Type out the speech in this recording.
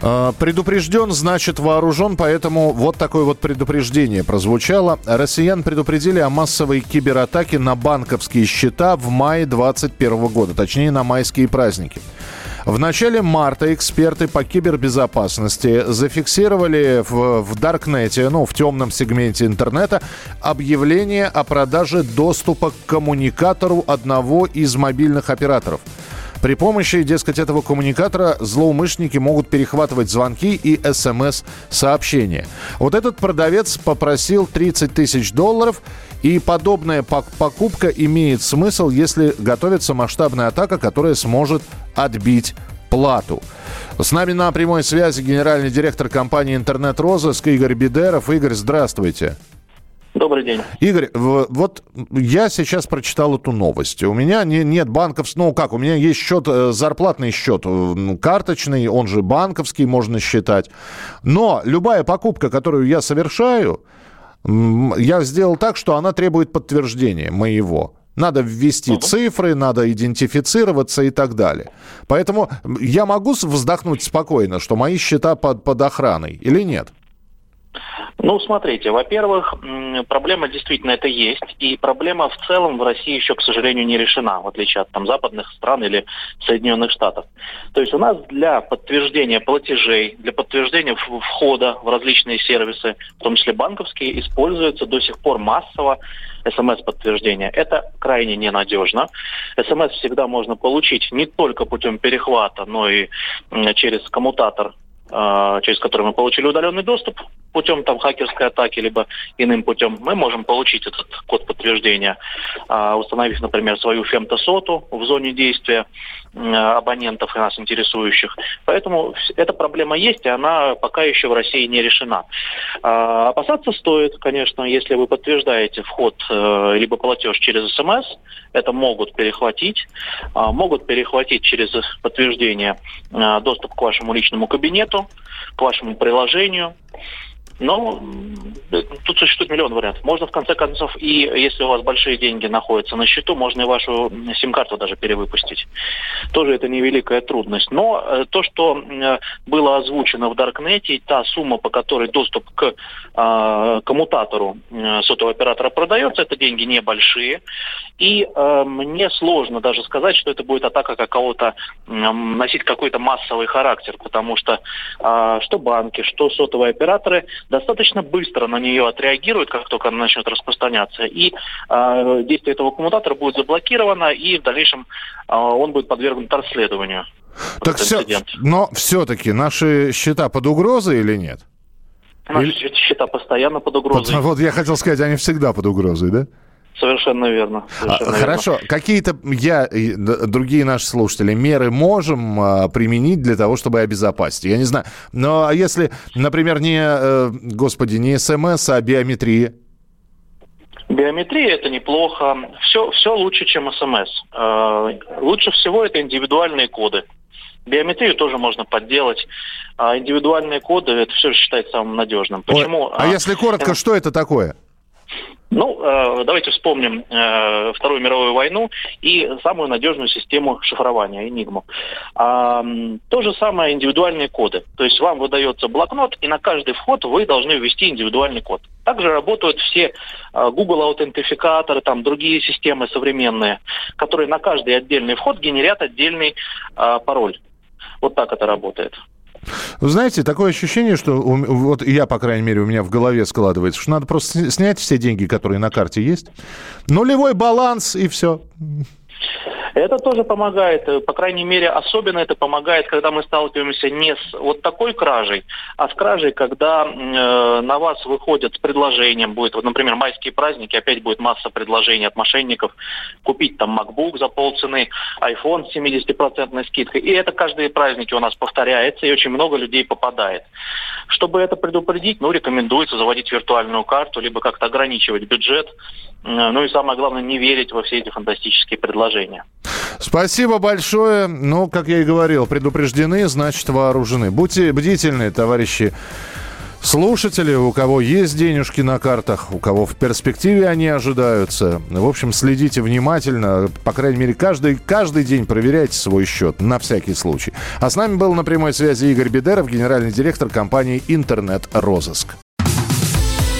Предупрежден, значит вооружен, поэтому вот такое вот предупреждение прозвучало. Россиян предупредили о массовой кибератаке на банковские счета в мае 2021 года, точнее на майские праздники. В начале марта эксперты по кибербезопасности зафиксировали в, в Даркнете, ну, в темном сегменте интернета, объявление о продаже доступа к коммуникатору одного из мобильных операторов – при помощи, дескать, этого коммуникатора злоумышленники могут перехватывать звонки и смс-сообщения. Вот этот продавец попросил 30 тысяч долларов, и подобная покупка имеет смысл, если готовится масштабная атака, которая сможет отбить плату. С нами на прямой связи генеральный директор компании «Интернет-розыск» Игорь Бедеров. Игорь, здравствуйте. Добрый день. Игорь, вот я сейчас прочитал эту новость. У меня не, нет банков, ну как, у меня есть счет, э, зарплатный счет, э, карточный, он же банковский, можно считать. Но любая покупка, которую я совершаю, я сделал так, что она требует подтверждения моего. Надо ввести uh-huh. цифры, надо идентифицироваться и так далее. Поэтому я могу вздохнуть спокойно, что мои счета под, под охраной или нет? Ну, смотрите, во-первых, проблема действительно это есть, и проблема в целом в России еще, к сожалению, не решена, в отличие от там, западных стран или Соединенных Штатов. То есть у нас для подтверждения платежей, для подтверждения входа в различные сервисы, в том числе банковские, используется до сих пор массово смс-подтверждение. Это крайне ненадежно. СМС всегда можно получить не только путем перехвата, но и через коммутатор а, через который мы получили удаленный доступ путем там хакерской атаки, либо иным путем, мы можем получить этот код подтверждения, а, установив, например, свою фемтосоту в зоне действия абонентов и нас интересующих. Поэтому эта проблема есть, и она пока еще в России не решена. А, опасаться стоит, конечно, если вы подтверждаете вход э, либо платеж через СМС, это могут перехватить, могут перехватить через подтверждение доступ к вашему личному кабинету, к вашему приложению. Но тут существует миллион вариантов. Можно, в конце концов, и если у вас большие деньги находятся на счету, можно и вашу сим-карту даже перевыпустить. Тоже это невеликая трудность. Но э, то, что э, было озвучено в Даркнете, та сумма, по которой доступ к э, коммутатору э, сотового оператора продается, это деньги небольшие. И э, мне сложно даже сказать, что это будет атака какого-то, э, носить какой-то массовый характер, потому что э, что банки, что сотовые операторы достаточно быстро на нее отреагируют, как только она начнет распространяться, и э, действие этого коммутатора будет заблокировано, и в дальнейшем э, он будет подвергнут расследованию. Так все, но все-таки наши счета под угрозой или нет? Наши или... счета постоянно под угрозой. Вот я хотел сказать, они всегда под угрозой, да? Совершенно верно. Совершенно а, хорошо. Какие-то я и другие наши слушатели меры можем а, применить для того, чтобы обезопасить? Я не знаю. Но если, например, не, э, господи, не СМС, а биометрия? Биометрия это неплохо. Все, все лучше, чем СМС. Э, лучше всего это индивидуальные коды. Биометрию тоже можно подделать, а индивидуальные коды это все считается самым надежным. Почему? Ой, а, а если коротко, что это такое? Ну, э, давайте вспомним э, Вторую мировую войну и самую надежную систему шифрования, Enigma. То же самое индивидуальные коды. То есть вам выдается блокнот, и на каждый вход вы должны ввести индивидуальный код. Также работают все э, Google аутентификаторы, там другие системы современные, которые на каждый отдельный вход генерят отдельный пароль. Вот так это работает. Вы знаете, такое ощущение, что вот я, по крайней мере, у меня в голове складывается, что надо просто снять все деньги, которые на карте есть. Нулевой баланс и все. Это тоже помогает, э, по крайней мере, особенно это помогает, когда мы сталкиваемся не с вот такой кражей, а с кражей, когда э, на вас выходят с предложением, будет, вот, например, майские праздники, опять будет масса предложений от мошенников, купить там MacBook за полцены, iPhone с 70% скидкой. И это каждые праздники у нас повторяется, и очень много людей попадает. Чтобы это предупредить, ну, рекомендуется заводить виртуальную карту, либо как-то ограничивать бюджет, ну и самое главное, не верить во все эти фантастические предложения. Спасибо большое. Ну, как я и говорил, предупреждены, значит вооружены. Будьте бдительны, товарищи слушатели, у кого есть денежки на картах, у кого в перспективе они ожидаются. В общем, следите внимательно. По крайней мере, каждый, каждый день проверяйте свой счет на всякий случай. А с нами был на прямой связи Игорь Бедеров, генеральный директор компании «Интернет-розыск».